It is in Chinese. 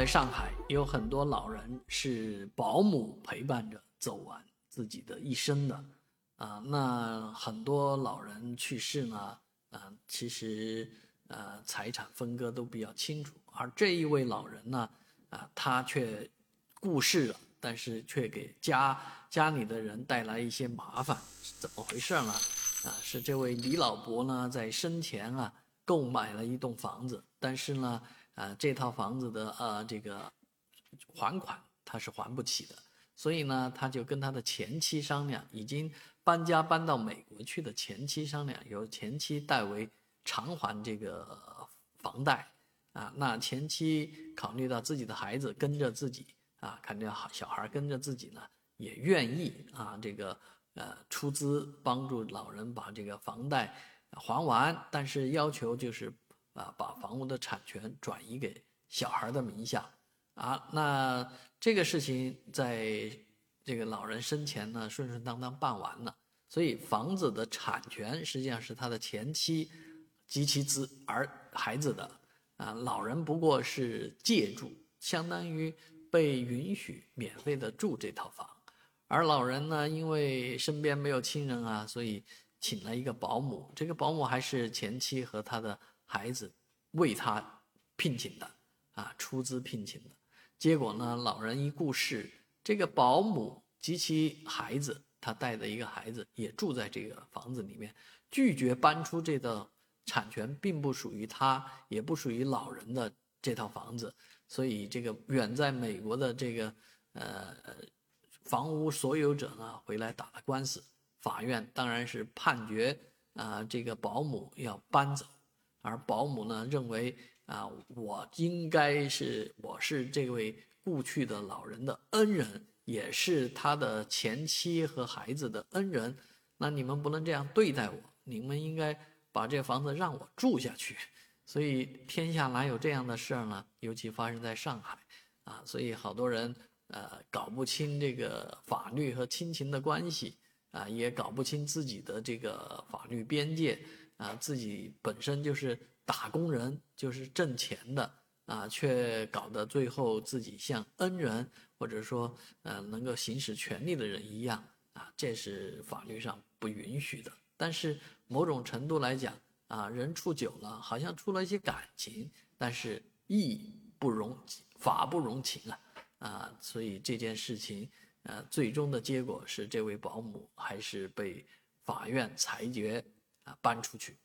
在上海有很多老人是保姆陪伴着走完自己的一生的，啊，那很多老人去世呢，啊，其实呃财产分割都比较清楚，而这一位老人呢，啊，他却故世了，但是却给家家里的人带来一些麻烦，是怎么回事呢？啊，是这位李老伯呢在生前啊购买了一栋房子，但是呢。啊，这套房子的呃这个还款他是还不起的，所以呢，他就跟他的前妻商量，已经搬家搬到美国去的前妻商量，由前妻代为偿还这个房贷。啊，那前妻考虑到自己的孩子跟着自己啊，看着好小孩跟着自己呢，也愿意啊这个呃出资帮助老人把这个房贷还完，但是要求就是。啊，把房屋的产权转移给小孩的名下，啊，那这个事情在这个老人生前呢，顺顺当当办完了，所以房子的产权实际上是他的前妻及其子儿孩子的，啊，老人不过是借住，相当于被允许免费的住这套房，而老人呢，因为身边没有亲人啊，所以请了一个保姆，这个保姆还是前妻和他的。孩子为他聘请的啊，出资聘请的，结果呢，老人一故世，这个保姆及其孩子，他带的一个孩子也住在这个房子里面，拒绝搬出这个产权，并不属于他，也不属于老人的这套房子，所以这个远在美国的这个呃房屋所有者呢，回来打了官司，法院当然是判决啊，这个保姆要搬走。而保姆呢认为啊，我应该是我是这位故去的老人的恩人，也是他的前妻和孩子的恩人。那你们不能这样对待我，你们应该把这房子让我住下去。所以天下哪有这样的事儿呢？尤其发生在上海啊，所以好多人呃搞不清这个法律和亲情的关系啊，也搞不清自己的这个法律边界。啊，自己本身就是打工人，就是挣钱的啊，却搞得最后自己像恩人，或者说呃能够行使权利的人一样啊，这是法律上不允许的。但是某种程度来讲啊，人处久了，好像出了一些感情，但是义不容法不容情啊啊，所以这件事情呃，最终的结果是这位保姆还是被法院裁决。啊搬出去。